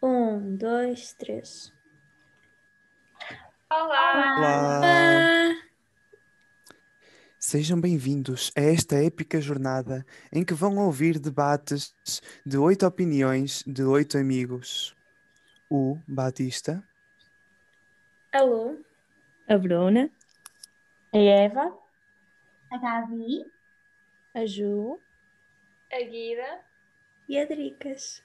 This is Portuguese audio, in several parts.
Um, dois, três. Olá! Olá! Sejam bem-vindos a esta épica jornada em que vão ouvir debates de oito opiniões de oito amigos. O Batista, alô? a Bruna, A Eva? A Gabi? a Ju, A Guida. E a Dricas.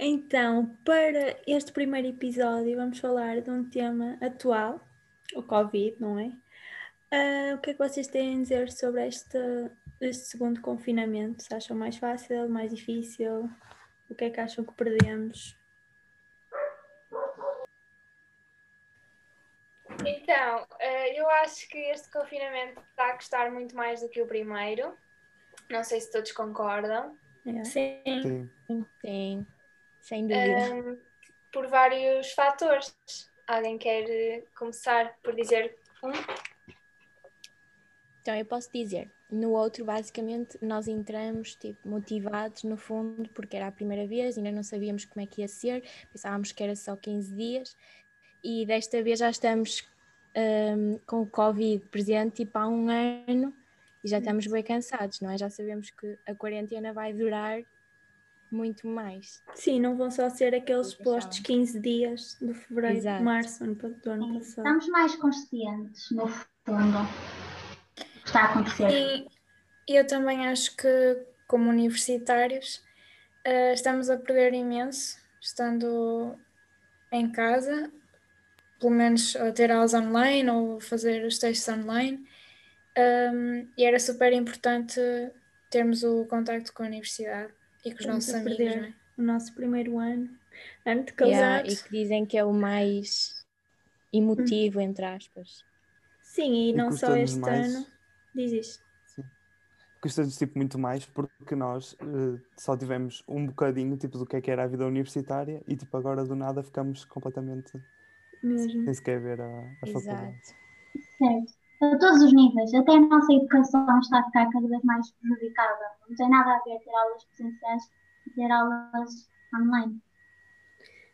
Então, para este primeiro episódio, vamos falar de um tema atual, o Covid, não é? Ah, o que é que vocês têm a dizer sobre este, este segundo confinamento? Se acham mais fácil, mais difícil? O que é que acham que perdemos? Então, eh, eu acho que este confinamento está a custar muito mais do que o primeiro. Não sei se todos concordam. É. Sim. sim. sim, sem dúvida. Ahm, por vários fatores. Alguém quer eh, começar por dizer um? Então eu posso dizer, no outro basicamente nós entramos tipo motivados no fundo porque era a primeira vez, ainda não sabíamos como é que ia ser, pensávamos que era só 15 dias e desta vez já estamos hum, com o Covid presente tipo há um ano e já estamos bem cansados, não é? Já sabemos que a quarentena vai durar muito mais. Sim, não vão só ser aqueles postos 15 dias de fevereiro, Exato. março ano, do ano Sim, passado. Estamos mais conscientes, no fundo, que está a acontecer. E eu também acho que, como universitários, eh, estamos a perder imenso estando em casa, pelo menos a ter aulas online ou fazer os testes online. Um, e era super importante termos o contacto com a universidade e com os nossos amigos. é? o nosso primeiro ano, ano de Yeah, casados. e que dizem que é o mais emotivo, entre aspas. Sim, e, E não só este mais. ano. Diz isto. Custa-nos tipo muito mais porque nós eh, só tivemos um bocadinho tipo do que é que era a vida universitária e tipo agora do nada ficamos completamente Mesmo. sem sequer ver a, a faculdade. Exato. A todos os níveis, até a nossa educação está a ficar cada vez mais prejudicada. Não tem nada a ver ter aulas presenciais e ter aulas online.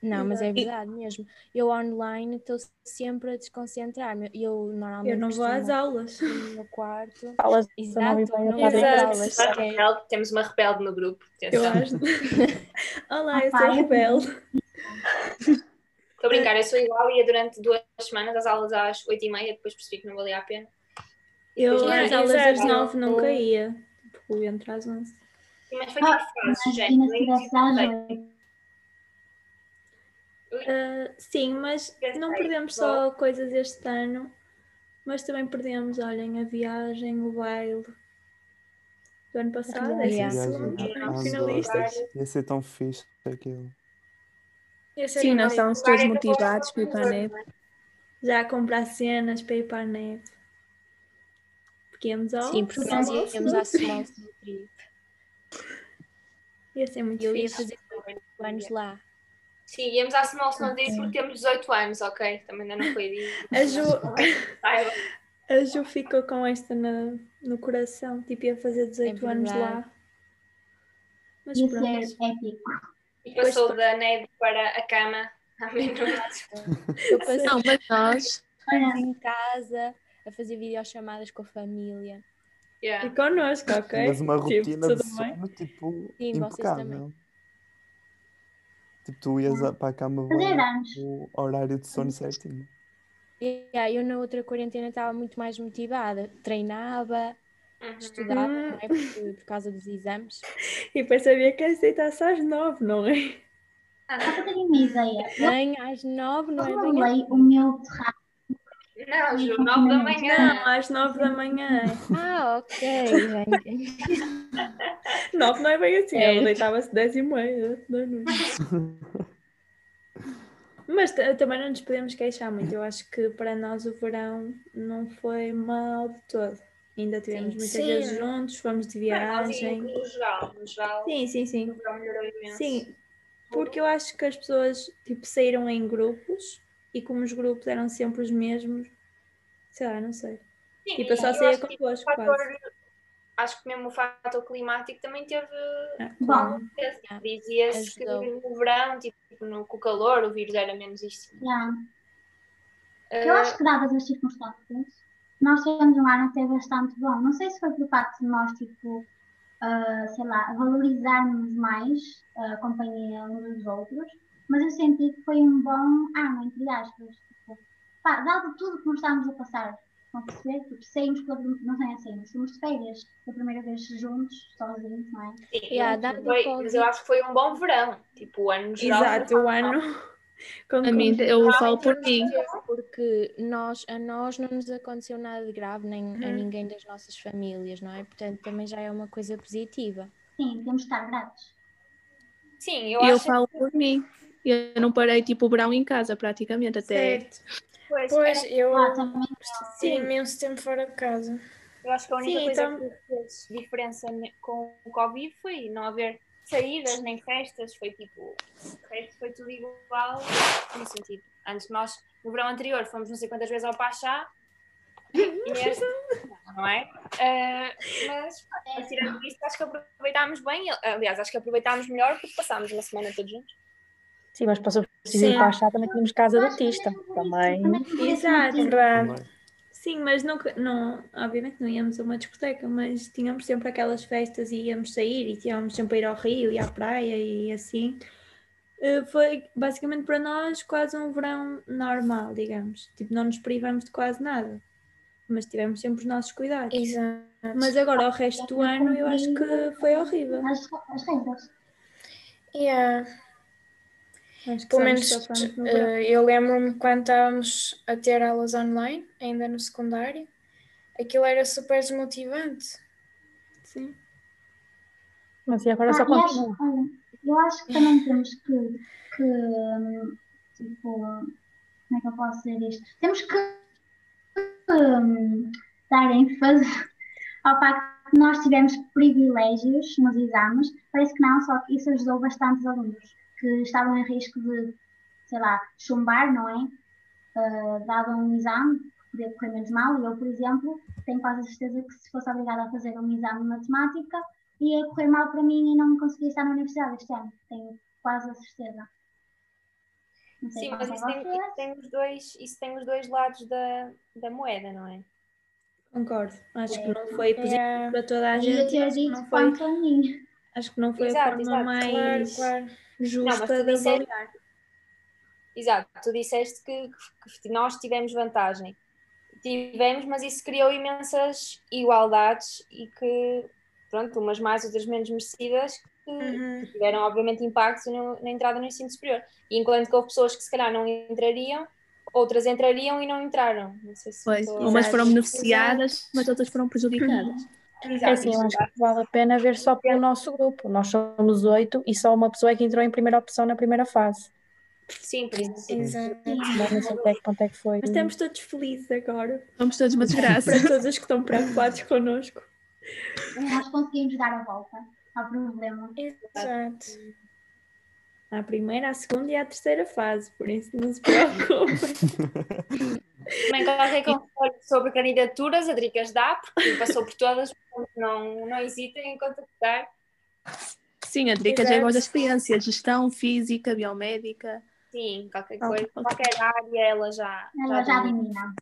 Não, mas é verdade mesmo. Eu online estou sempre a desconcentrar-me. Eu normalmente Eu não vou às aulas. no meu quarto. Falas Exato, não não vou às aulas. É- rebelde, temos uma rebelde no grupo. Eu acho. Olá, eu sou eu- rebelde. Estou a brincar, eu sou igual e ia durante duas semanas às aulas às 8h30, depois percebi que não valia a pena. Eu Yeah, às aulas às exato. nove nunca ia. Tipo, entre às onze. Sim, Mas foi Ah, tipo fases, Mas já. imagina se tivesse às oito. Ah, sim, mas não perdemos só coisas este ano, mas também perdemos, olhem, a viagem, o baile do ano passado, verdade. décimo Yeah. Viagem Yeah. finalistas. Ia ser tão fixe aquilo. Sim, nós estávamos todos é motivados para ir para a neve. é? Já a comprar cenas para ir para a neve. Porque íamos ao Sim, porque nós íamos à trip. Small Snow Trip. Ia ser muito Eu ia fazer oito anos lá. Sim, íamos à Small Snow Day porque temos 18 anos, ok? Também ainda não foi dito. A Ju, a Ju ficou com esta na- no coração, tipo, ia fazer 18 anos É verdade. lá. Mas Ia pronto. ser épico. E passou da neve para a cama à meia-noite. Eu passei Não, mas nós, em casa a fazer videochamadas com a família. E Yeah. connosco, ok? Mas uma Tipo, rotina tudo de sono tipo Sim, vocês impecável. também. Tipo, tu ias a- para a cama o horário de sono certinho. E aí, eu na outra quarentena estava muito mais motivada. Treinava. Estudava, Hum. não é? Porque- por causa dos exames. E depois sabia que aceitasse às nove, não é? Só para terem uma ideia, eu Bem, às nove, não é bem? regulei o meu terraço. Não, Ju, 9 da manhã. Não, às nove da manhã. Ah, ok. Nove não é bem assim, ela Certo. deitava-se dez e meia da noite. Mas também não nos podemos queixar muito. Eu acho que para nós o verão não foi mal de todo. Ainda tivemos Sim. muitas Sim. vezes juntos, fomos de viagem. No geral, no geral, Sim, sim, sim. o verão melhorou imenso. Sim, porque eu acho que as pessoas tipo, saíram em grupos e como os grupos eram sempre os mesmos, sei lá, não sei. Sim, Tipo, eu só saía acho que convosco, o fator, quase. acho que mesmo o fator climático também teve. Bom, Tipo, Dizia-se que no verão, tipo, no, com o calor, o vírus era menos isto. yeah. Eu acho que dadas as circunstâncias, nós tivemos um ano até bastante bom. Não sei se foi por facto de nós, tipo, ah, sei lá, valorizarmos mais a companhia uns dos outros, mas eu senti que foi um bom ano, entre aspas. Tipo, pá, dado tudo que nós estávamos a passar, estão a perceber? Tipo, saímos pela, não sei assim, fomos de férias pela primeira vez juntos, sozinhos, não é? Sim, Yeah, foi- mas eu acho que foi um bom verão. Tipo, o ano no geral. Exato, o bom. ano. Com A mim, eu falo por mim. Porque nós, a nós não nos aconteceu nada de grave, nem a Uhum. ninguém das nossas famílias, não é? Portanto, também já é uma coisa positiva. Sim, temos estar gratos. Sim, eu E eu acho falo por mim. Eu não parei tipo o verão em casa, praticamente, até. Certo. que pois, Pois, eu Ah, também tive imenso tempo fora de casa. Eu acho que a única Sim, coisa então- que fez diferença com o Covid foi não haver saídas nem festas, foi tipo, o resto foi tudo igual no sentido. Antes nós, no verão anterior, fomos não sei quantas vezes ao Pachá e neste, não é? Ah, mas, mas tirando isso, acho que aproveitámos bem, aliás, acho que aproveitámos melhor porque passámos uma semana todos juntos. Sim, mas para substituir Sim. para achar também tínhamos casa de autista. Também. Exato. Verdade. Sim, mas nunca, não, obviamente não íamos a uma discoteca, mas tínhamos sempre aquelas festas e íamos sair e tínhamos sempre a ir ao rio e à praia e assim. Eh, Foi basicamente para nós quase um verão normal, digamos. Tipo, não nos privamos de quase nada, mas tivemos sempre os nossos cuidados. Exato. Mas agora, o resto do ano, eu acho que foi horrível. As, as regras. Yeah. Acho que Pelo menos eh, eu lembro-me quando estávamos a ter aulas online, ainda no secundário, aquilo era super desmotivante. Sim. Mas e agora Ah, só e acho, continua. olha, eu acho que também temos que, que hum, tipo, como é que eu posso dizer isto? Temos que hum, dar ênfase ao facto que nós tivemos privilégios nos exames. Parece que não, só que isso ajudou bastante os alunos que estavam em risco de, sei lá, chumbar, não é? Ah, dado um exame, podia correr menos mal. E eu, por exemplo, tenho quase a certeza que se fosse obrigada a fazer um exame de matemática, ia correr mal para mim e não me conseguia estar na universidade este ano. Tenho quase a certeza. Sim, mas isso tem, isso tem os dois, isso tem os dois lados da, da moeda, não é? Concordo. Acho que não foi positivo Yeah. para toda a Eu ia gente. ter Acho que dito não foi, quanto a mim. Acho que não foi Exato, a forma exato. mais Claro, claro. justa tu de disseste- avaliar. Exato, tu disseste que, que nós tivemos vantagem. Tivemos, mas isso criou imensas igualdades e que, pronto, umas mais, outras menos merecidas, que Uhum. tiveram, obviamente, impacto no- na entrada no ensino superior. E enquanto que houve pessoas que se calhar não entrariam, outras entrariam e não entraram. Não sei se Pois, estou- umas foram beneficiadas, mas outras foram prejudicadas. É Exato, assim, eu acho que vale a pena ver só pelo nosso grupo. Nós somos oito e só uma pessoa é que entrou em primeira opção na primeira fase. Sim, por isso. sim. Exato. Mas não sei até que ponto é que foi. Mas estamos todos felizes agora, Somos todos uma desgraça. para todos os que estão preocupados connosco. Nós conseguimos dar a volta ao problema. Exato. À primeira, à segunda e à terceira fase, por isso não se preocupem. Também qualquer conselho sobre candidaturas, a Dricas dá, porque passou por todas, portanto não, não hesitem em contactar. Sim, a Drica já Exato. gosta da experiência, gestão, física, biomédica. Sim, qualquer coisa, qualquer área ela já, Ela já domina.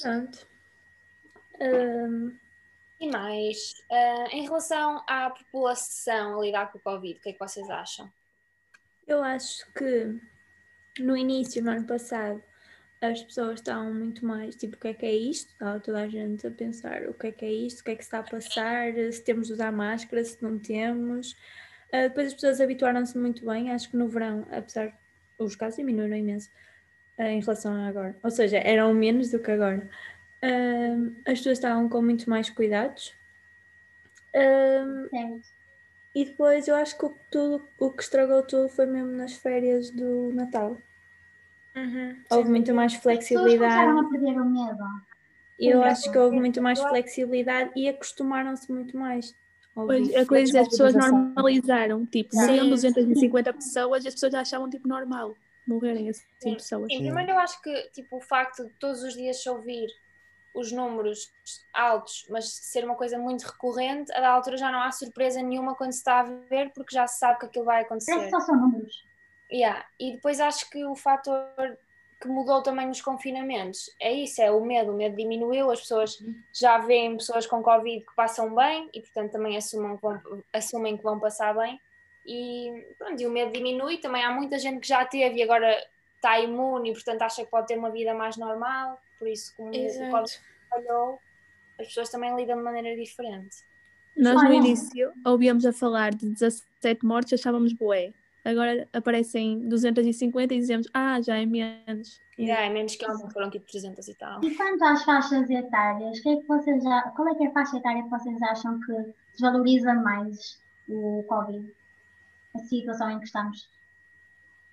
Pronto. Hum, E mais, ah, em relação à população a lidar com o Covid, o que é que vocês acham? eu acho que no início, no ano passado, as pessoas estavam muito mais tipo, o que é que é isto? Estava toda a gente a pensar o que é que é isto, o que é que está a passar, se temos de usar máscara, se não temos. Ah, depois as pessoas habituaram-se muito bem, acho que no verão, apesar os casos diminuíram imenso ah, em relação a agora, ou seja, eram menos do que agora. Ah, as pessoas estavam com muito mais cuidados. Certo. e depois eu acho que o, que tudo, o que estragou tudo foi mesmo nas férias do Natal. Uhum. Houve muito mais As pessoas flexibilidade. começaram a perder o medo. Eu acho que houve muito mais flexibilidade e acostumaram-se muito mais. Pois, a coisa é as pessoas normalizaram. Tipo, morreram 250 pessoas e as pessoas achavam tipo normal morrerem assim Sim. pessoas. Sim, Sim. primeiro eu acho que tipo, o facto de todos os dias chover os números altos, mas ser uma coisa muito recorrente, a da altura já não há surpresa nenhuma quando se está a ver, porque já se sabe que aquilo vai acontecer. Parece que só são números. Yeah. E depois acho que o fator que mudou também nos confinamentos é isso, é o medo. O medo diminuiu, as pessoas já veem pessoas com Covid que passam bem e, portanto, também assumem que vão, assumem que vão passar bem. E, pronto, e o medo diminui. Também há muita gente que já teve e agora está imune e, portanto, acha que pode ter uma vida mais normal. Por isso, como o Exato. Covid falhou, as pessoas também lidam de maneira diferente. Nós no início ouvíamos a falar de 17 mortes, achávamos bué. Agora aparecem 250 e dizemos, ah, já é menos. Yeah, é menos que ontem, foram tipo 300 e tal. E quanto às faixas etárias, que é que vocês já, qual é que é a faixa etária que vocês acham que desvaloriza mais o Covid? A situação em que estamos?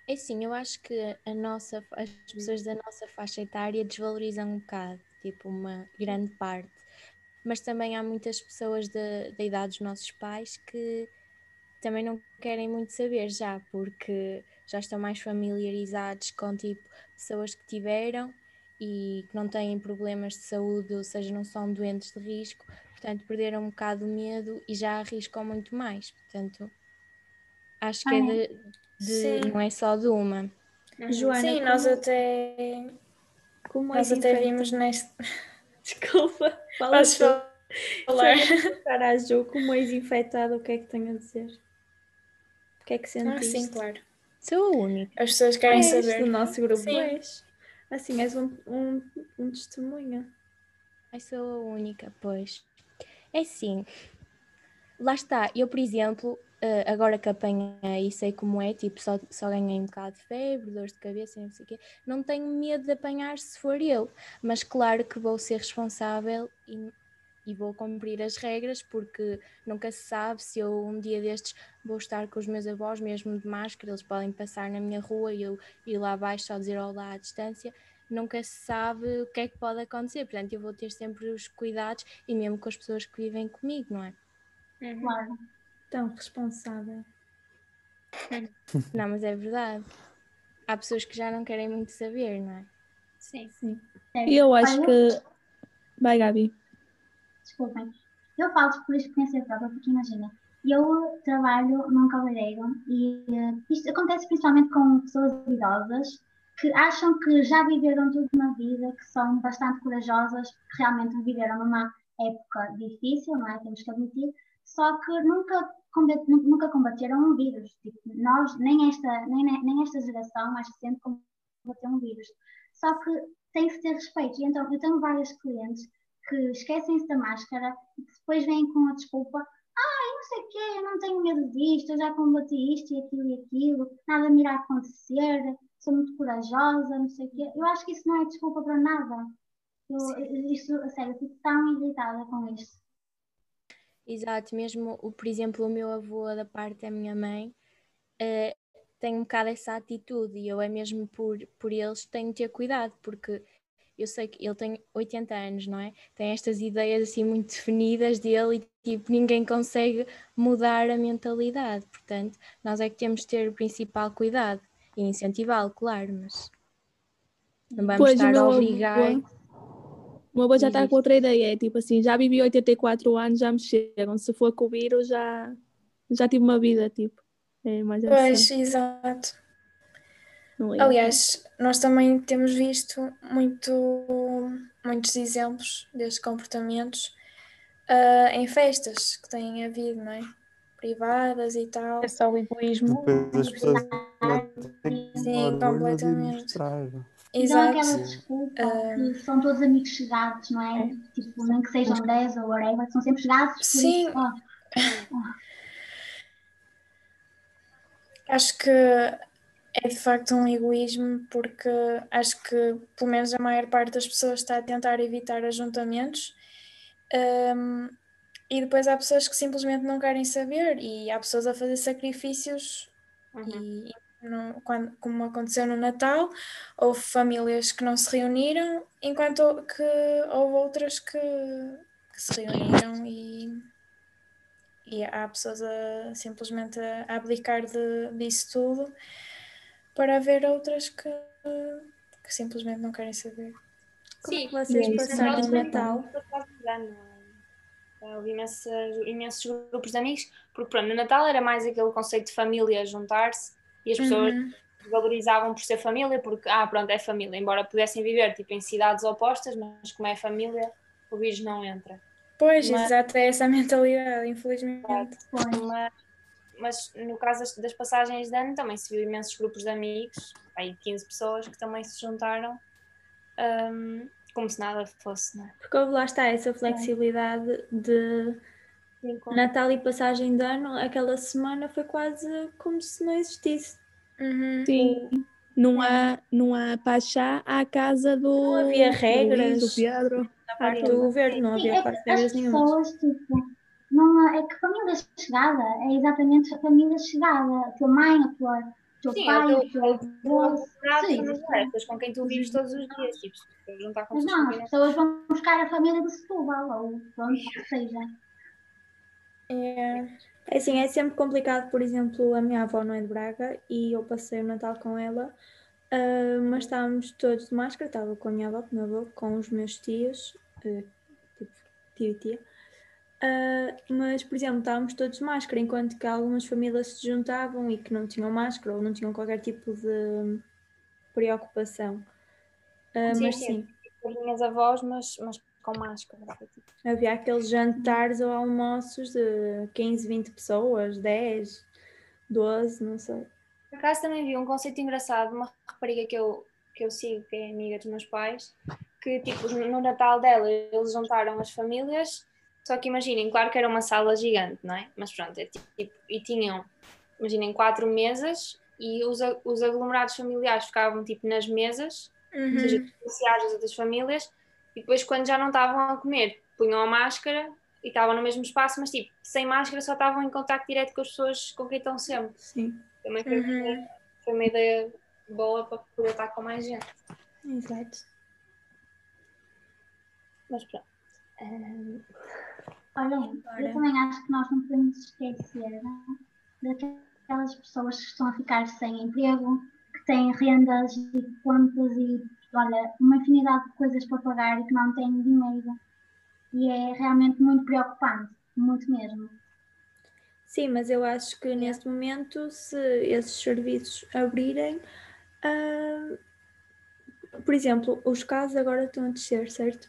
É sim, eu acho que a nossa, as pessoas da nossa faixa etária desvalorizam um bocado, tipo uma grande parte. Mas também há muitas pessoas da, da idade dos nossos pais que também não querem muito saber já, porque já estão mais familiarizados com tipo pessoas que tiveram e que não têm problemas de saúde, ou seja, não são doentes de risco, portanto perderam um bocado o medo e já arriscam muito mais. Portanto, acho que é de, de- Sim. não é só de uma. Joana, Sim, como, nós até, como nós és até vimos neste. Desculpa, fala Podes falar? Só para à Jo, como és infectada, o que é que tenho a dizer? O que é que Ah, sentiste? sim, claro. Sou a única. As pessoas querem És saber. do nosso grupo, Sim. és. Assim, és um, um, um testemunho. Ai, sou a única, pois. É sim. Lá está, eu, por exemplo, eh, agora que apanhei e sei como é, tipo, só, só ganhei um bocado de febre, dores de cabeça não sei o quê, não tenho medo de apanhar se for eu, mas claro que vou ser responsável e, e vou cumprir as regras, porque nunca se sabe se eu um dia destes vou estar com os meus avós, mesmo de máscara, eles podem passar na minha rua e eu ir lá abaixo só dizer olá à distância, nunca se sabe o que é que pode acontecer, portanto eu vou ter sempre os cuidados e mesmo com as pessoas que vivem comigo, não é? Uhum. Tão responsável. Não, mas é verdade. Há pessoas que já não querem muito saber, não é? Sim. Sim. Sério. E eu acho Olha, que. Vai, Gabi. Desculpem. Eu falo por experiência própria, porque imagina, eu trabalho num cabeleireiro e eh, isto acontece principalmente com pessoas idosas que acham que já viveram tudo na vida, que são bastante corajosas, que realmente viveram numa época difícil, não é? Temos que admitir, só que nunca, nunca combateram um vírus. Tipo, nós, nem esta, nem, nem esta geração mais recente combateu um vírus. Só que tem que ter respeito. E então, eu tenho várias clientes que esquecem-se da máscara e que depois vêm com a desculpa ah, eu não sei o quê, eu não tenho medo disto, eu já combati isto e aquilo e aquilo, nada me irá acontecer, sou muito corajosa, não sei o quê. Eu acho que isso não é desculpa para nada. Eu, isto, a sério, fico tão irritada com isto. Exato, mesmo, o, por exemplo, o meu avô da parte da minha mãe eh, tem um bocado essa atitude e eu é mesmo por, por eles que tenho de ter cuidado, porque eu sei que ele tem 80 anos, não é? Tem estas ideias assim muito definidas dele e tipo, ninguém consegue mudar a mentalidade, portanto, nós é que temos de ter o principal cuidado e incentivá-lo, claro, mas não vamos Pois, estar a avô- obrigar. O meu avô já está isto. com outra ideia, é tipo assim, já vivi 84 anos, já me chegam. Se for com o vírus, já, já tive uma vida, tipo. É mais Pois, assim. exato. É? Aliás, nós também temos visto muito, muitos exemplos destes comportamentos ah, em festas que têm havido, não é? Privadas e tal. É só o egoísmo. Depois as pessoas Sim, completamente. Exato. aquela desculpa Ah. que são todos amigos chegados, não é? Tipo, nem que sejam 10 ou whatever, são sempre chegados. Sim. isso, ó, Acho que é de facto um egoísmo, porque acho que pelo menos a maior parte das pessoas está a tentar evitar ajuntamentos. Ahm, e depois há pessoas que simplesmente não querem saber, e há pessoas a fazer sacrifícios, e no- quando- como aconteceu no Natal, houve famílias que não se reuniram, enquanto que houve outras que, que se reuniram e, e há pessoas a simplesmente a abdicar de, disso tudo para haver outras que, que simplesmente não querem saber. Como é Sim, que vocês é isso passaram o mesmo. Natal? Houve imensos, imensos grupos de amigos, porque pronto, no Natal era mais aquele conceito de família juntar-se e as pessoas Uhum. valorizavam por ser família, porque, ah, pronto, é família, embora pudessem viver tipo em cidades opostas, mas como é família, o vírus não entra. Pois, Mas- exato, é essa a mentalidade, infelizmente. Mas, mas no caso das, das passagens de ano também se viu imensos grupos de amigos, aí 15 pessoas que também se juntaram hum, como se nada fosse, não é? Porque houve lá está essa flexibilidade de Sim, Natal e passagem de ano, aquela semana foi quase como se não existisse. Uhum. Sim. Não há, não há pachá à casa do. Não havia do regras. Luís, do Pedro. Da parte do governo, não havia é quase regras nenhuma. pessoas, tipo, não, é que família chegada é exatamente a família chegada. A tua mãe, a tua, teu Sim, pai, é o teu avô. Sim, pessoas com quem tu vives todos os dias, tipo, juntar com Mas não, as pessoas vão buscar a família de Setúbal, ou pronto, o que seja. É. É assim, é sempre complicado, por exemplo, a minha avó não é de Braga e eu passei o Natal com ela, ah, mas estávamos todos de máscara, estava com a minha avó, com o meu avô, com os meus tios, eh, tipo tio e tia. Ah, mas, por exemplo, estávamos todos de máscara, enquanto que algumas famílias se juntavam e que não tinham máscara ou não tinham qualquer tipo de preocupação. Ah, Sim, mas sim. sim, as minhas avós, mas, mas com máscara. tipo, havia aqueles jantares ou almoços de 15, 20 pessoas, 10, 12, não sei. Por acaso também vi um conceito engraçado, uma rapariga que eu, que eu sigo, que é amiga dos meus pais, que tipo, no Natal dela eles juntaram as famílias, só que imaginem, claro que era uma sala gigante, não é? Mas pronto, é tipo, e tinham, imaginem, quatro mesas e os, os aglomerados familiares ficavam tipo nas mesas, ou seja, Uhum. das outras famílias, e depois quando já não estavam a comer, punham a máscara e estavam no mesmo espaço, mas tipo, sem máscara só estavam em contacto direto com as pessoas com quem estão sempre. Sim, Também foi, Uhum. foi uma ideia boa para poder estar com mais gente. exato. Mas pronto. Ehm, Olhem, eu também acho que nós não podemos esquecer daquelas pessoas que estão a ficar sem emprego, que têm rendas e contas e, olha, uma infinidade de coisas para pagar e que não têm dinheiro. E é realmente muito preocupante, muito mesmo. Sim, mas eu acho que neste momento, se esses serviços abrirem, ah, por exemplo, os casos agora estão a descer, certo?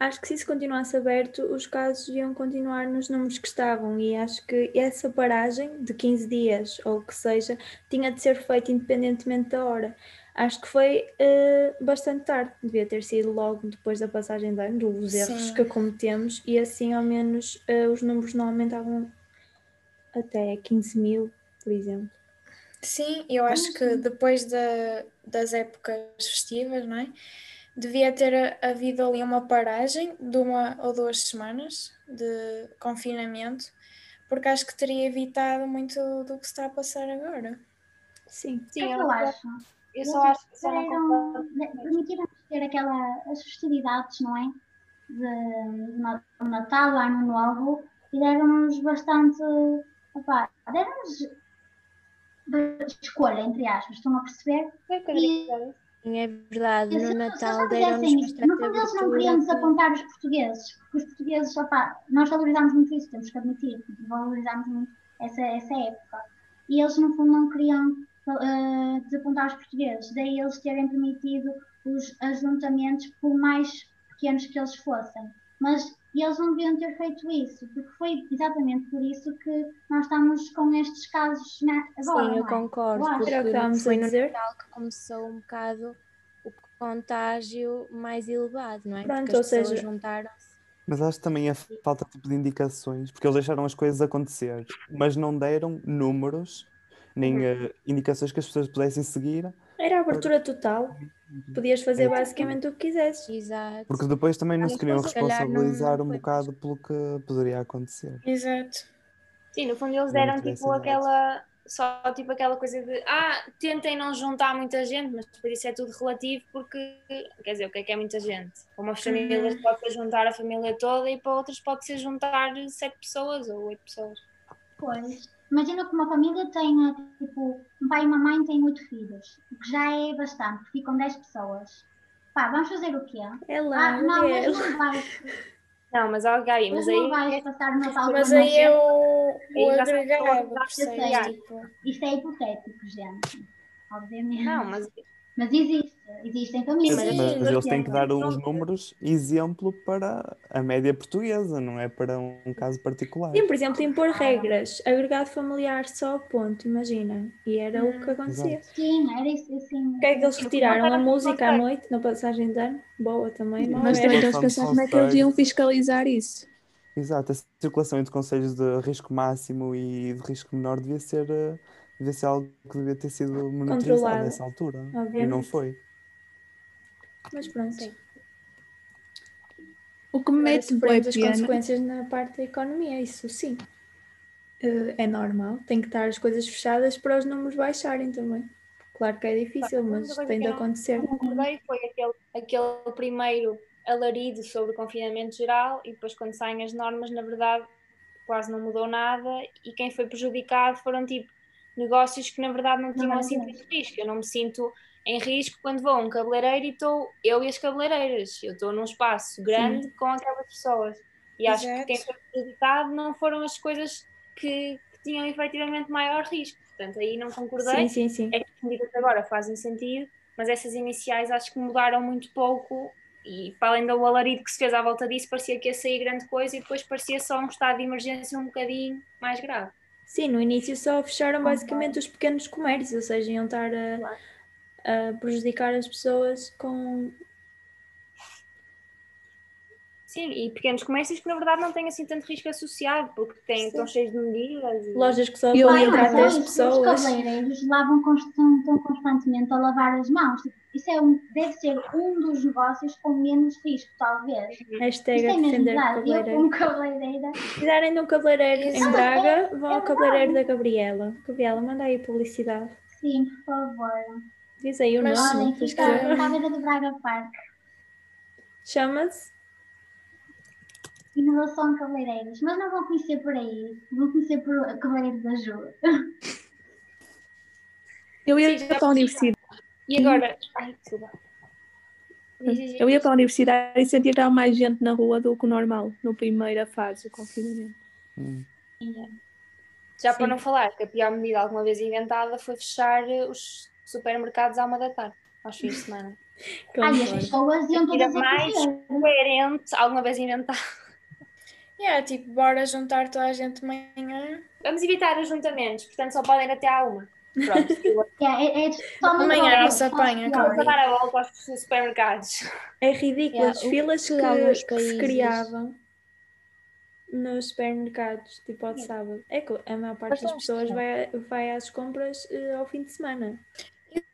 Acho que se isso continuasse aberto, os casos iam continuar nos números que estavam, e acho que essa paragem de 15 dias, ou o que seja, tinha de ser feita independentemente da hora. Acho que foi ah, bastante tarde, devia ter sido logo depois da passagem de ano, dos erros Sim. que cometemos, e assim ao menos ah, os números não aumentavam até 15 mil, por exemplo. Sim, eu acho que depois da- das épocas festivas, não é? Devia ter a- havido ali uma paragem de uma ou duas semanas de confinamento, porque acho que teria evitado muito do que se está a passar agora. Sim. sim, é que eu, eu acho? Eu só acho que só não Permitiram-nos ter aquela, as festividades, não é? De, de Na- Natal, Ano Novo, e deram-nos bastante. Opá, deram-nos de- escolha, entre aspas, estão a perceber? Sim, é verdade. No se- Natal não deram-nos bastante no fundo eles não queriam desapontar os portugueses, porque os portugueses, opá, nós valorizamos muito isso, temos que admitir, valorizamos muito essa, essa época. E eles, no fundo, não queriam eh, desapontar os portugueses, daí eles terem permitido os ajuntamentos, por mais pequenos que eles fossem. Mas eles não deviam ter feito isso, porque foi exatamente por isso que nós estamos com estes casos na, agora. Sim, eu é? concordo, Eu porque estávamos foi a no dizer. Natal que começou um bocado o contágio mais elevado, não é? Pronto, porque ou as pessoas seja- juntaram-se. Mas acho que também a falta tipo, de indicações, porque eles deixaram as coisas acontecer, mas não deram números, nem eh, indicações que as pessoas pudessem seguir, Era a abertura total. Podias fazer É. basicamente o que quisesses. Exato. porque depois também não Mas se queriam se não- responsabilizar não um bocado pelo que poderia acontecer. Exato. Sim, no fundo eles deram tipo aquela. Só tipo aquela coisa de ah, tentem não juntar muita gente, mas depois isso é tudo relativo porque quer dizer, o que é que é muita gente? Para umas famílias pode ser juntar a família toda e para outras pode ser juntar sete pessoas ou oito pessoas. Pois. Imagina que uma família tenha, tipo, um pai e uma mãe têm oito filhos, o que já é bastante, porque ficam 10 pessoas. Pá, vamos fazer o quê? É lá, Ah, não, mas Gabriel. não vais, Não, mas ó, Gabi, mas mas não aí vais passar o Natal Mas com aí é o, Aí já são agregado. Tipo, Isto é hipotético, gente. Obviamente. Não, mas Mas existe. Existem famílias. Mas, Sim, mas mas eles têm que dar uns números exemplo para a média portuguesa, não é para um, caso particular. Sim, por exemplo, impor regras. Agregado familiar só, ponto, imagina. E era o que acontecia. Sim, era isso assim. O que é que eles retiraram? A música à noite, na passagem de ano? Boa também, não Mas é? também Era. temos que pensar como é que eles iam fiscalizar isso. Exato, a circulação entre conselhos de risco máximo e de risco menor devia ser, eh, devia ser algo que devia ter sido monitorizado nessa altura. E não obviamente. foi. Mas pronto. O que me mete sofremos as pena, consequências na parte da economia, isso sim. Eh, É normal, tem que estar as coisas fechadas para os números baixarem também. Claro que é difícil, Outra mas tem que de eu não acontecer. concordei foi aquele, aquele primeiro alarido sobre o confinamento geral e depois quando saem as normas, na verdade, quase não mudou nada e quem foi prejudicado foram tipo negócios que na verdade não tinham Não, assim tanto risco. Eu não me sinto em risco quando vou a um cabeleireiro e estou eu e as cabeleireiras. Eu estou num espaço grande com aquelas pessoas. E acho que Exato. quem foi prejudicado não foram as coisas que, que tinham efetivamente maior risco. Portanto, aí não concordei Sim, sim, sim. é que as medidas agora fazem sentido, mas essas iniciais acho que mudaram muito pouco e para além do alarido que se fez à volta disso, parecia que ia sair grande coisa e depois parecia só um estado de emergência um bocadinho mais grave. Sim, no início só fecharam basicamente os pequenos comércios, ou seja, iam estar a. a prejudicar as pessoas com. Sim, e pequenos comércios que na verdade não têm assim tanto risco associado, porque têm, estão cheios de medidas. e- Lojas que só Eu podem ia entrar Não, 10 só isso, pessoas. Os cabeleireiros lavam estão constantemente a lavar as mãos. Isso é um, deve ser um dos negócios com menos risco, talvez. Hashtag é defender. Eu, como cabeleireira, Se quiserem de um cabeleireiro em Braga, é- vão é ao cabeleireiro da. Gabriela. Gabriela, manda aí publicidade. sim, por favor. Diz aí o Mas- nome. Fica à beira do Braga Park. Chama-se. Inovação Cabeleireiros. Mas não vão conhecer por aí. Vão conhecer por Cabeleireiro da Ju. eu ia Sim, para a universidade, E agora. Ai, desculpa. Diz, diz. eu ia para a universidade e sentia que estava mais gente na rua do que o normal, na primeira fase do confinamento. Hum. Já Sim. para não falar que a pior medida alguma vez inventada foi fechar os supermercados à uma da tarde, aos fins de semana. Ai, as pessoas iam todas a mais coerente alguma vez inventada. yeah, tipo, bora juntar toda a gente de manhã. Vamos evitar ajuntamentos, portanto só podem ir até à uma. Pronto, eu É, é, é Amanhã não se apanha, calma. vou dar a volta aos supermercados. É ridículo Yeah, as filas que que, se criavam nos supermercados, tipo ao sábado. É que a maior parte das pessoas vai, vai às compras eh, ao fim de semana.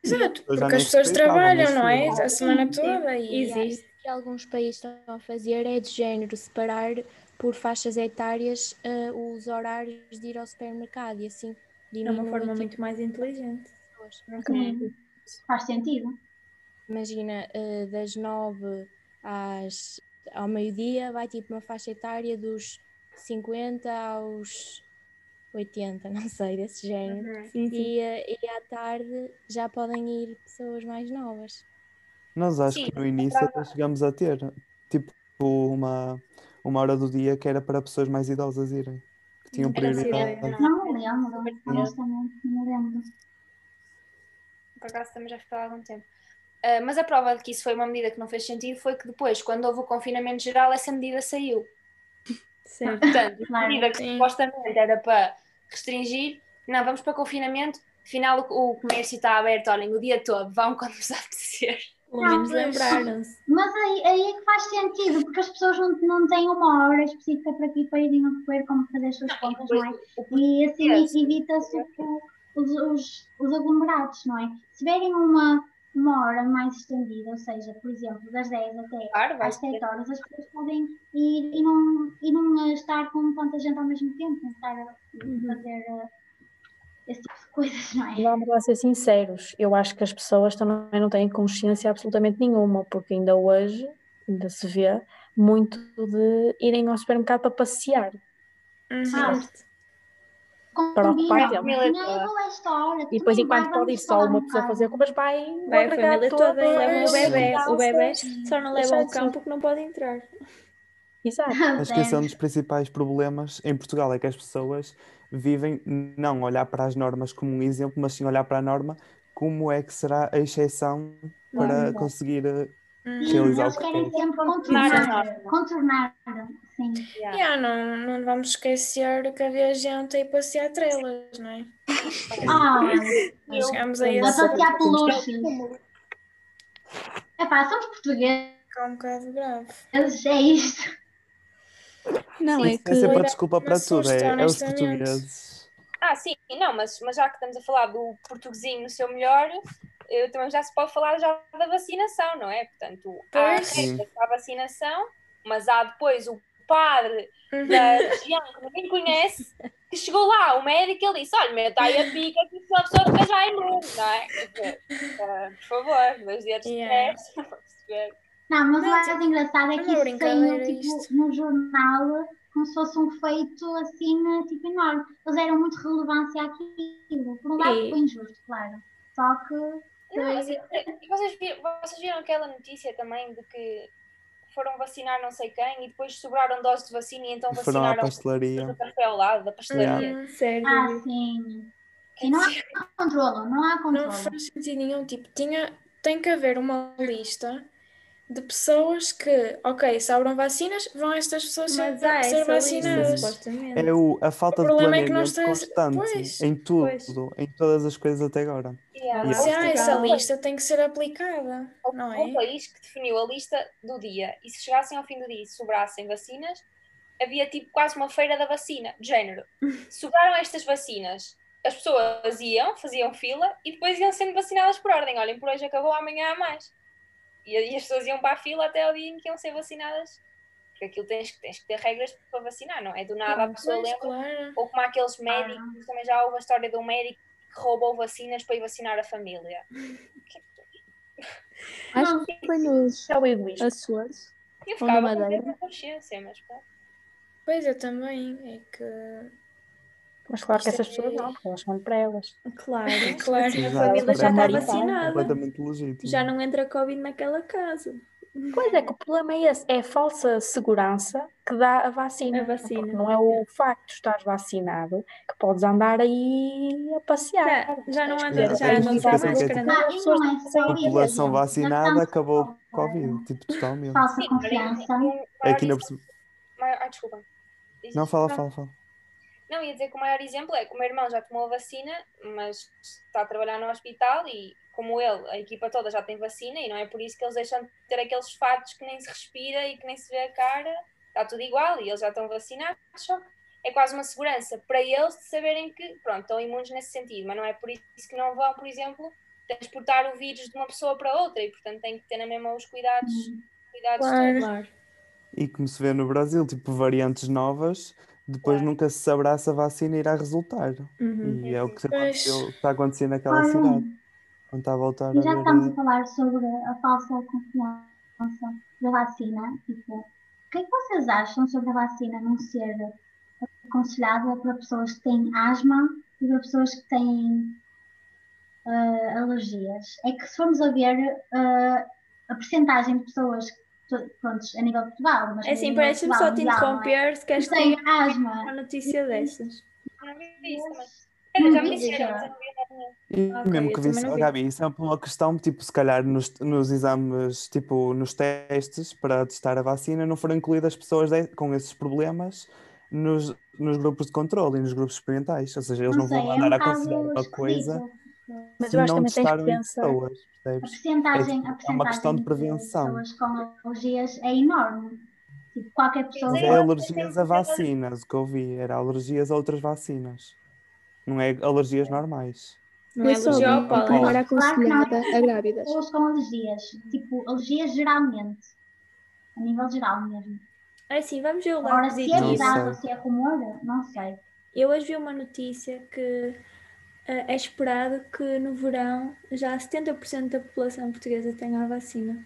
Exato, porque as pessoas trabalham, não é? A semana toda e existe. O que alguns países estão a fazer é de género separar por faixas etárias eh, os horários de ir ao supermercado e assim É uma forma tipo, muito mais inteligente. Sim, Faz sentido. Imagina, eh, das nove às, ao meio-dia vai tipo uma faixa etária dos 50 aos 80, não sei, desse género. Sim, sim. E, eh, e à tarde já podem ir pessoas mais novas. Nós acho Sim, que no início até chegamos a ter tipo uma, uma hora do dia que era para pessoas mais idosas irem, que tinham Não prioridade. Não me lembro. Honestamente, não me lembro. Por acaso também já ficou há algum tempo. Ah, mas a prova de que isso foi uma medida que não fez sentido foi que depois, quando houve o confinamento geral, essa medida saiu. Certo. Portanto, a medida que Sim. supostamente era para restringir, não, vamos para confinamento, afinal o, o comércio está aberto, olhem, o dia todo, vão quando vos apetecer. Pelo Não, menos lembraram-se. Mas aí, aí é que faz sentido, porque as pessoas não, não têm uma hora específica para aqui para irem a correr como fazer as suas compras, não é? E assim evita-se os, os, os aglomerados, não é? Se tiverem uma, uma hora mais estendida, ou seja, por exemplo, das 10 até Claro, às ser. 7 horas, as pessoas podem ir e não, e não estar com tanta gente ao mesmo tempo, não estar a fazer eh, esse tipo de coisas, não é? Vamos lá ser sinceros, eu acho que as pessoas também não têm consciência absolutamente nenhuma, porque ainda hoje, ainda se vê, muito de irem ao supermercado para passear. Uhum. Ah, Para ocupar tempo. E depois, enquanto pode ir só uma um pessoa fazer compras, vai, Vai a família toda e levam o bebê. O bebê só não leva ao ser. porque não pode entrar. Exato. Acho que esse é um dos principais problemas em Portugal, é que as pessoas vivem não olhar para as normas como um exemplo, mas sim olhar para a norma como é que será a exceção para conseguir Hum. realizar o Eles que querem quer. sempre Contornar contornar. Sim. Yeah. Yeah, não, não vamos esquecer que havia gente aí passear trelas, não é? Ah, Nós chegamos a a esse passear peluches. Epá, somos portugueses, é um bocado grave. é isto. Não, Isso é é que sempre a Olha, desculpa para tudo, é, é os portugueses. Ah, sim, não, mas, mas já que estamos a falar do portuguesinho no seu melhor, eu também já se pode falar já da vacinação, não é? Portanto, há Pois. para a vacinação, mas há depois o padre Uhum. da região que ninguém conhece, que chegou lá, o médico, ele disse, olha, meta aí a pica que se a pessoa fica já imune, não é? Ah, por favor, dois dedos de Yeah. Não, mas o mais engraçado é é que uma isso saiu tipo, isto. no jornal como se fosse um feito assim, tipo, enorme. Eles deram muito relevância àquilo. Por um lado E- foi injusto, claro. Só que Não, mas, vocês, viram, vocês viram aquela notícia também de que foram vacinar não sei quem e depois sobraram doses de vacina e então E foram à vacinaram pastelaria. do café ao lado da pastelaria. Hum, sério. ah, sim. E não há controlo, não há Não faz sentido nenhum. Tipo, tinha, tem que haver uma lista de pessoas que, ok, sobram vacinas, vão estas pessoas Mas ser, há ser vacinadas. É o, a falta O de problema é que planeamento temos- constante Pois, em tudo, pois. em todas as coisas até agora. Yeah. E Se há essa lista, tem que ser aplicada, não O é? país que definiu a lista do dia e se chegassem ao fim do dia e sobrassem vacinas, havia tipo quase uma feira da vacina, de género. Sobraram estas vacinas, as pessoas iam, faziam fila e depois iam sendo vacinadas por ordem. Olhem, por hoje acabou, amanhã há mais. E, e as pessoas iam para a fila até ao dia em que iam ser vacinadas. Porque aquilo tens, que- tens que ter regras para vacinar, não é? Do nada a pessoa lembra. claro. Ou como aqueles médicos, também já houve a história de um médico que roubou vacinas para ir vacinar a família. acho que foi nos É o egoísmo. Açores. Eu ficava com consciência, mas pá. Pois eu também. É que. Mas claro que essas pessoas é- não, porque elas são para elas. Claro. Claro. A família já está vacinada. Completamente legítimo. Já não entra Covid naquela casa. Pois é que o problema é esse, é a falsa segurança que dá a vacina. A vacina. Não é o facto de estar vacinado que podes andar aí a passear. Já, já não Tens anda, que Yeah, já é não está é é A isso. população Já vacinada acabou o Covid, tipo, totalmente. Falsa confiança. maior Aqui na Ah, desculpa. Não, fala, Não. fala, fala. Não, ia dizer que o maior exemplo é que o meu irmão já tomou a vacina, mas está a trabalhar no hospital e, como ele, a equipa toda já tem vacina e não é por isso que eles deixam de ter aqueles fatos que nem se respira e que nem se vê a cara, está tudo igual e eles já estão vacinados, só que é quase uma segurança para eles de saberem que, pronto, estão imunes nesse sentido, mas não é por isso que não vão, por exemplo, transportar o vírus de uma pessoa para outra e, portanto, têm que ter na mesma os cuidados, cuidados Claro. todos. Claro. E como se vê no Brasil, tipo, variantes novas, depois Claro. nunca se saberá se a vacina irá resultar. Uhum. E é o que Pois. está a acontecer naquela Olha, cidade. Quando está a voltar a E já ver. estamos eh, a falar sobre a falsa confiança da vacina. Tipo, o que é que vocês acham sobre a vacina não ser aconselhada para pessoas que têm asma e para pessoas que têm ah, alergias? É que se formos a ver ah, a percentagem de pessoas, to- prontos, a nível de Portugal, mas É a assim, parece-me só te não é? interromper se queres ter asma. uma notícia destas. Não. Não Já me disseram, não mesmo que disse, não oh. Gabi, isso é uma questão, tipo, se calhar nos, nos exames, tipo, nos testes para testar a vacina, não foram incluídas pessoas de- com esses problemas nos, nos grupos de controle e nos grupos experimentais. Ou seja, eles não, sei, vão é andar um a aconselhar bocado uma coisa. Mas se eu acho não que também tens que pensar. pessoas, A percebes? percentagem, É a é uma questão de prevenção. pessoas com alergias é enorme. Tipo, qualquer pessoa Mas é alergias a vacinas, o que eu vi, era alergias a outras vacinas. Não é alergias normais. Não é Eu alergia ao pólen. pólen. era Claro aconselhada a grávidas. pessoas com alergias. Tipo, alergias geralmente. A nível geral mesmo. É assim, vamos ver o lado Agora, se é verdade ou se é rumor, não sei. Eu hoje vi uma notícia que é esperado que no verão já 70% da população portuguesa tenha a vacina.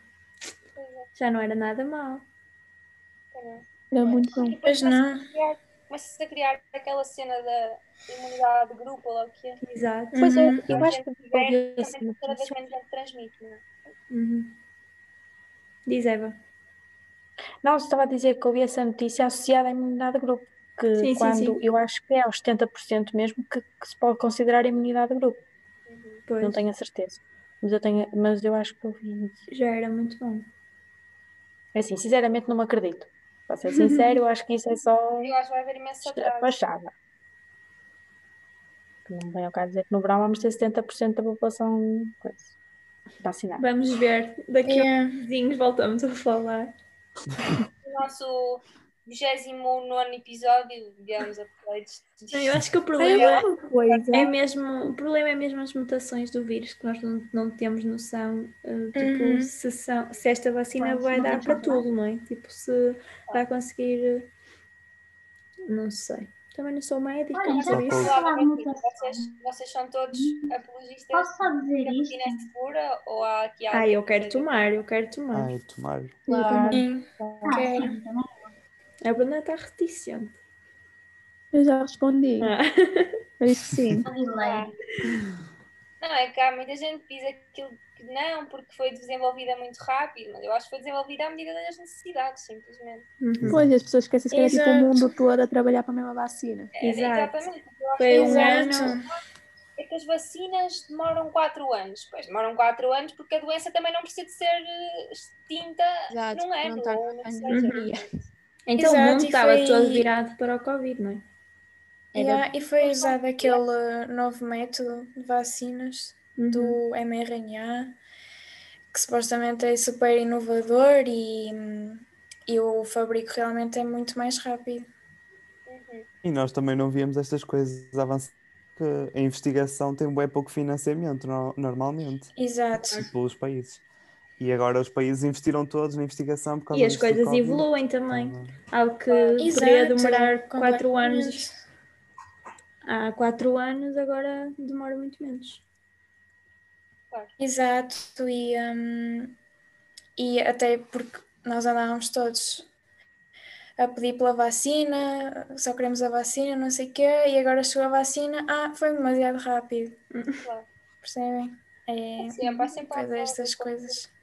Já não era nada mal. Era muito bom. Pois não. começa-se a criar aquela cena da imunidade de grupo ou o que é. Exato. Pois é, Uhum. eu acho que tiver, também cada vez notícia. menos gente transmite, não é? Uhum. Diz Eva. Não, estava a dizer que ouvi essa notícia associada à imunidade de grupo, que Sim, sim, quando sim. eu acho que é aos 70% mesmo que, que se pode considerar imunidade de grupo. Pois, Não tenho a certeza. Mas eu, tenho, mas eu acho que ouvi isso. já era muito bom. É assim, sinceramente não me acredito. Para ser sincero, eu acho que isso é só Eu acho que vai haver imenso fachada. Não vem ao caso dizer que no verão vamos ter 70% da população vacinada. Vamos ver. Daqui a Yeah. uns vizinhos voltamos a falar. O nosso 29 episódio, digamos, updates. Não, eu acho que o problema coisa. é mesmo, o problema é mesmo as mutações do vírus, que nós não, não temos noção, eh, tipo, Uhum. se, são- se esta vacina vai dar para tudo, não é? Tipo, se vai conseguir. eh, Não sei. Também não sou médica, Olha, não sei posso isso. falar de Vocês, mutação. vocês são todos apologistas Posso só dizer vacina é segura ou há aqui? Ah, eu quero que- tomar, eu quero tomar. Ai, tomar. Claro. Sim. Ah, Quero. Também. A Bruna está reticente. Eu já respondi. Ah. Que sim. Não, é que há muita gente que diz aquilo que não, porque foi desenvolvida muito rápido, mas eu acho que foi desenvolvida à medida das necessidades, simplesmente. Uhum. Pois, as pessoas esquecem que era tipo o mundo todo a trabalhar para a mesma vacina. É, Exato. Exatamente. Eu acho Foi que um ano. é que as vacinas demoram 4 anos. Pois demoram 4 anos porque a doença também não precisa de ser eh, extinta Exato, num ano não tá ou seja. dia. Então o Exato, mundo e estava foi- todo virado para o Covid, não é? Yeah, e foi usado aquele novo método de vacinas Uhum. do mRNA, que supostamente é super inovador e, e o fabrico realmente é muito mais rápido. Uhum. E nós também não víamos estas coisas avançar, que a investigação tem bem pouco financiamento no- normalmente Exato. pelos países. E agora os países investiram todos na investigação por causa E as coisas Covid. evoluem também. Então, Algo que Exato, poderia demorar quatro anos. Há quatro anos, agora demora muito menos. Exato, e, hum, e até porque nós andávamos todos a pedir pela vacina, só queremos a vacina, não sei o quê, e agora chegou a vacina, ah, foi demasiado rápido. Claro. Percebem? É Sempre, há sempre estas coisa coisas.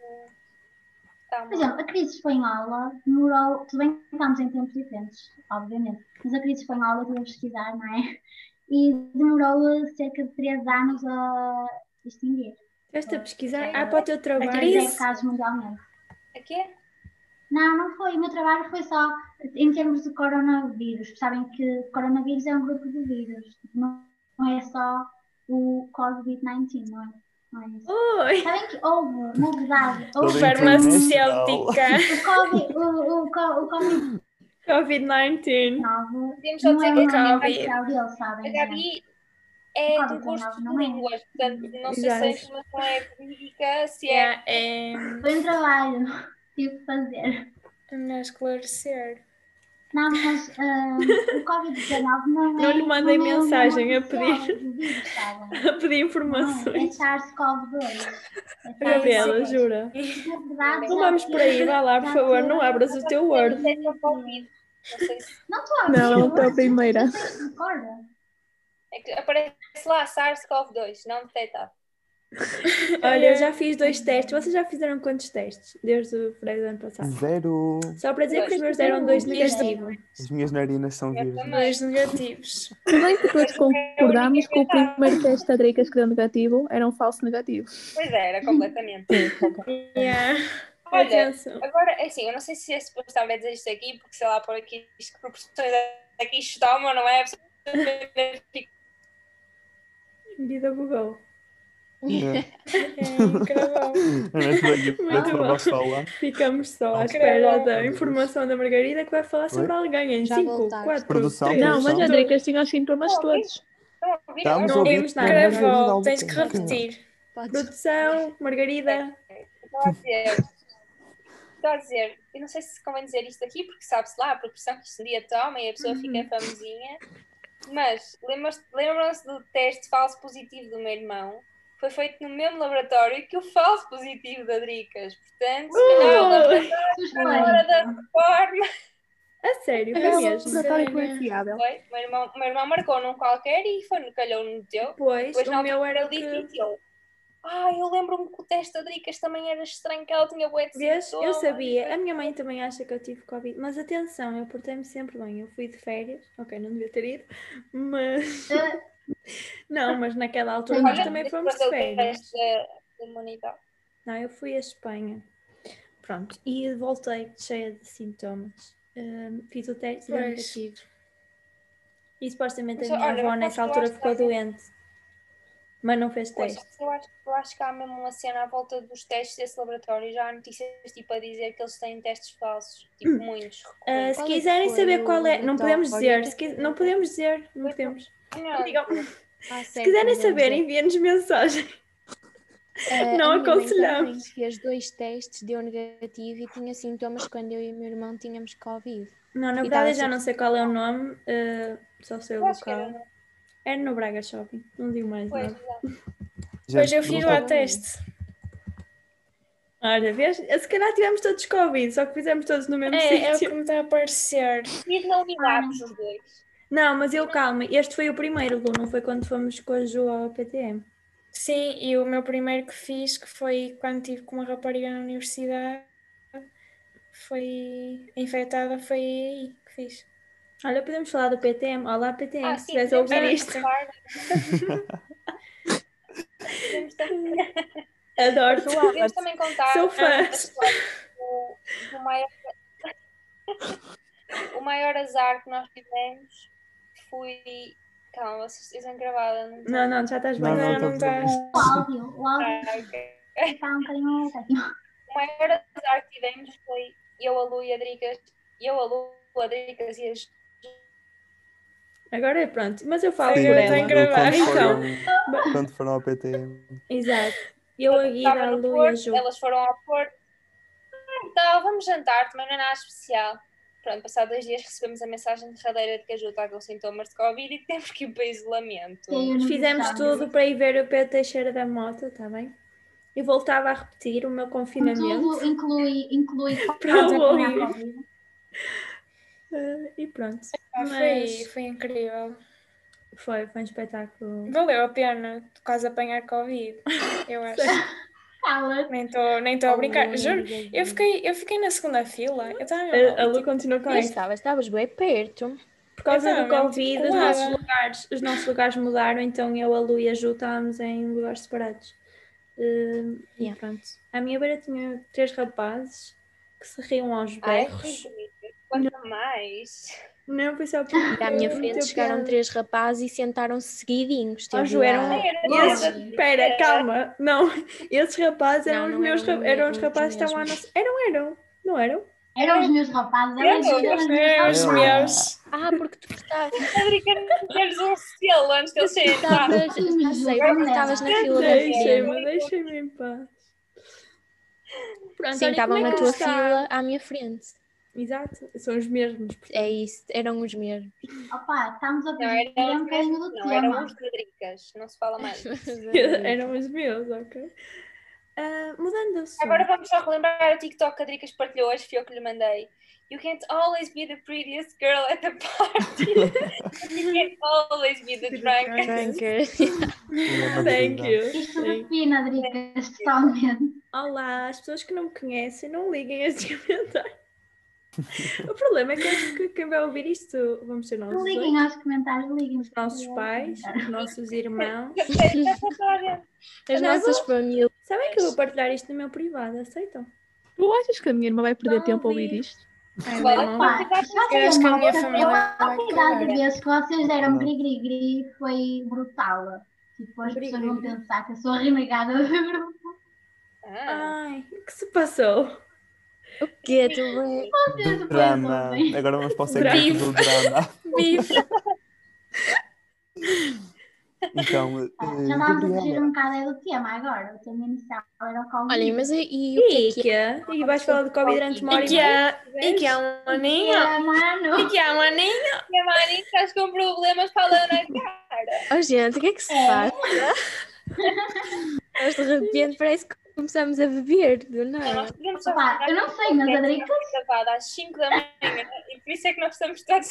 Tá, Por exemplo, a crise espanhola demorou. Tudo bem que estamos em tempos diferentes, obviamente, mas a crise espanhola, eu a pesquisar, não é? E demorou cerca de 3 anos a extinguir. Estiveste a pesquisar? Ah, para o teu A trabalho. crise crise? é casos mundialmente. Aqui é? Não, não foi. O meu trabalho foi só em termos de coronavírus. Sabem que coronavírus é um grupo de vírus. Não, não é só o Covid-19, não é? É. Oi! Sabem que houve, na verdade, Toda houve Farmacêutica. o Covid, o, o, co- o Covid-19 Covid-19. Podemos só não é dizer que Covid. dele, A? Gabi é de um Covid-19 curso de é. línguas, portanto, não sei se a informação é verídica, se é. Yeah, é Foi um trabalho que tive que fazer. melhor esclarecer. Não, mas ah, o Covid-19 não é. Não lhe mandem não é mensagem a pedir. vírus? A pedir Não, é informações. SARS-CoV-2. É Gabriela, SARS-CoV-2. jura? Na verdade, Não vamos por aí, vá lá, por favor, não abras o teu Word. É. Não. Não estou a abrir. Não, não foi a primeira. não. É que aparece lá SARS-CoV-2, não detectado. Olha, eu já fiz dois testes. Vocês já fizeram quantos testes? Desde o fevereiro do ano passado? Zero. Só para dizer que os meus deram dois negativos. As minhas narinas são virgens. também. Dois negativos. Bem que todos concordamos que o primeiro teste da Dricas que deu negativo era um falso negativo. Pois é, era completamente. Yeah. Olha, agora, é assim, eu não sei se é suposto estar a dizer isto aqui, porque sei lá, por aqui, isto que proporções aqui isto toma, não é? Vida bugou. É. É. Ficamos só à espera da informação da Margarida que vai falar sobre Oi? alguém em Já 5, voltar. 4, Produção, 3, Não, mas a Produção. Dricas tinha os sintomas Oh, todos. Estamos Não ouvir ouvimos que nada. Tens que repetir. Produção, Margarida. Estou a dizer, estou a dizer, eu não sei se convém dizer isto aqui, porque sabe-se lá a proporção que isto um dia toma e a pessoa fica famosinha, mas lembram-se do teste falso positivo do meu irmão? Foi feito no mesmo laboratório que o falso positivo da Dricas. Portanto, se calhar o laboratório está fora da Suspeito. forma. A sério, foi É mesmo. influenciável. Foi? O meu irmão, o meu irmão marcou num qualquer e foi no calhou no teu. Pois, Depois o meu era disse que... eu. Ah, eu lembro-me que o teste da Dricas também era estranho, que ela tinha bué de Vês? Eu sabia. A minha mãe também acha que eu tive Covid. Mas atenção, eu portei-me sempre bem. Eu fui de férias. Ok, não devia ter ido. Mas... Não, mas naquela altura nós também fomos de férias. imunidade. Não, eu fui à Espanha. Pronto. E voltei cheia de sintomas. Hum, fiz o teste e negativo. E supostamente Mas, a minha olha, avó nessa altura ficou doente. Mas não fez teste. eu, acho, eu acho que há mesmo uma cena à volta dos testes desse laboratório. Já há notícias tipo, a dizer que eles têm testes falsos. Tipo, muitos. Ah, recorrentes. se é quiserem saber qual é, não podemos dizer. Não podemos dizer. Não podemos. Não, digam. Ah, Se quiserem não saber, enviem-nos mensagem. Ah, não a minha mãe aconselhamos. fez dois testes, deu negativo e tinha sintomas quando eu e o meu irmão tínhamos Covid. Não, na E verdade eu já não sei qual é o nome. ah, só sei o local. era. Era no Braga Shopping. Não digo mais Pois, nada. exato. Depois eu fiz não lá teste. Olha, vês? Se calhar tivemos todos Covid, só que fizemos todos no mesmo É, é o sítio. que me está a parecer. Fiz na Unilabs os dois. Não, mas eu calma, este foi o primeiro, Lu, não foi quando fomos com a Ju ao PTM. Sim, e o meu primeiro que fiz, que foi quando estive com uma rapariga na universidade, foi infectada, foi aí que fiz. Olha, podemos falar do PTM. Olá, PTM, Ah, se a ouvir isto. falar. Podemos também- contar Sou fã. do maior, o maior azar que nós tivemos foi. Calma, vocês estão gravada, não Não, não, já estás bem. Não, não, Não, não tá. ver. O áudio, o áudio Ah, ok. está um bocadinho. O maior azar que tivemos foi eu, a Lu e a Dricas. Eu, a Lu, a Dricas e a Ju. Agora é pronto, mas eu falo Sim, por eu ela. tenho que gravar. Quando Então, foram- Quando foram ao PTM. exato. Eu, a Guida, Estava a no Lu e a Porto, Ju. elas foram ao Porto. Então, vamos jantar, também não é nada especial. Pronto, passado dois dias recebemos a mensagem derradeira de que a Ju está com sintomas de Covid e que temos que ir para isolamento. Fizemos tudo para ir ver o Pedro Teixeira da Moto, está bem? E voltava a repetir o meu confinamento. Tudo inclui, inclui Para há Covid. Ah, e pronto. Ah, Mas foi, foi incrível. foi, foi um espetáculo. Valeu a pena, de apanhar Covid. Eu acho. Nem estou nem tô a brincar. Juro, eu fiquei, eu fiquei na segunda fila. Eu estava A, a Lu continua com isso. estava, estavas bem perto. Por causa do Covid, mesmo os nossos, lugares, os nossos lugares mudaram, então eu, a Lu e a Ju estávamos em lugares separados. Uh, E Yeah. pronto. À minha beira tinha três rapazes que se riam aos Ai, berros. Quanto mais. Não, foi só por. E à minha frente chegaram três rapazes e sentaram-se seguidinhos. Teve Ju, eram- lá- espera, calma. Não, esses rapazes eram Não, os não meus eram ra- eram os rapazes que estavam nossa. Eram, eram. Não eram? Eram os meus rapazes, eram os Eram, meus É, os Eu- meus. Ah, porque tu estavas, Frederica, queres um selo antes de eles entrados? já sei, porque estavas na fila da. Deixem-me, deixem-me em paz. Pronto, Sim, estavam é na tua fila à minha frente. Exato, são os mesmos. É isso, eram os mesmos. Opa, estamos a eram um bocadinho do não, eram tema. os Fredricas, não se fala mais. Eram os meus, ok. Ah, mudando assunto. Agora vamos só relembrar o TikTok que a Dricas partilhou hoje, foi eu que lhe mandei. You can't always be the prettiest girl at the party. you can't always be the drunk. Franker. Thank you. Isto Sim. define a Dricas totalmente. Olá, as pessoas que não me conhecem, não liguem a estes comentários. O problema é que acho que quem vai ouvir isto vamos ser nós. Não dois, liguem aos comentários, liguem Os nossos pais, os nossos irmãos. Gente. As Não, nossas famílias. Sabem que eu vou partilhar isto no meu privado, aceitam? Tu achas que a minha irmã vai perder Não tempo a ouvi. ouvir isto? Ai, Vale meu a irmão. Pá, já Eu acho que a minha família a quantidade de vezes que vocês deram gri-gri-gri foi brutal. Tipo, as pessoas vão pensar que eu sou a renegada do grupo. Ai, o que se passou? O quê? Tu Vocês depois Drama. Agora vamos para o segmento do drama. Bife. Então, Ah, Já estávamos a fugir um bocado do tema agora. O tema inicial era o Covid. Olha, mas e, e o que E é que é? que? E vais falar de Covid durante uma hora E e que meia? há, e que há um aninho. É. E que há um aninho. minha mãe, estás com problemas falando na cara. Oh, gente, o que é que se É. passa? Mas de repente parece que começamos a beber, do Não, nada. Opa, eu não sei, mas a podcast Drica gravado às 5 da manhã e por isso é que nós estamos todos.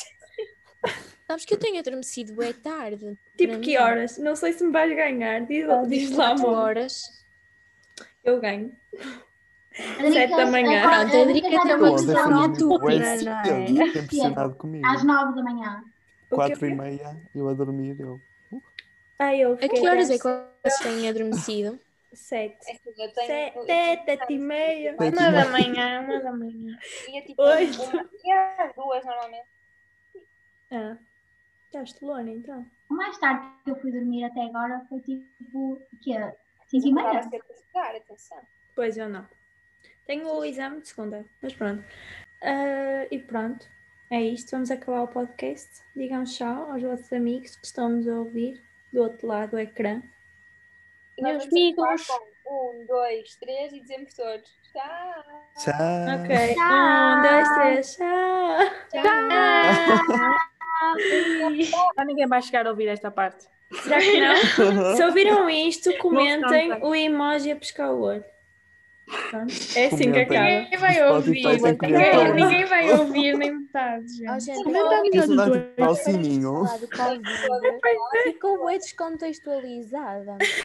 Sabes que eu tenho adormecido é tarde. Tipo, que mim. horas? Não sei se me vais ganhar. Diz, diz lá, 24 amor. horas. Eu ganho. a Drica Sete da manhã. Pronto, a Drica já tem uma definitivamente noturna, não é? impressionado comigo. às 9 da manhã. O quê? Quatro e meia, eu a dormir, eu. Ai, eu A que horas é que vocês têm adormecido? Sete. É que eu tenho- Sete, sete e meia. Uma da manhã, uma da manhã. E é tipo Oito. uma, e é às duas normalmente. Ah, estás telona então. O mais tarde que eu fui dormir até agora foi tipo, o quê? 5 e meia? Pois eu não. Tenho o exame de segunda, mas pronto. Ah, e pronto, é isto. Vamos acabar o podcast. Digam tchau aos vossos amigos que estão-nos a ouvir do outro lado do ecrã. Nós Meus amigos. um, dois, três e dizemos todos. Tchau. Tchau. Ok, Tchau. um, dois, três, tchau! Já ninguém vai chegar a ouvir esta parte. Será que não? Se ouviram isto, comentem o emoji a pescar o olho. É assim que acaba. Ninguém vai ouvir. Ninguém, ninguém vai ouvir nem metade, Oh, gente. Comenta ao sininho. Ficou bem descontextualizada.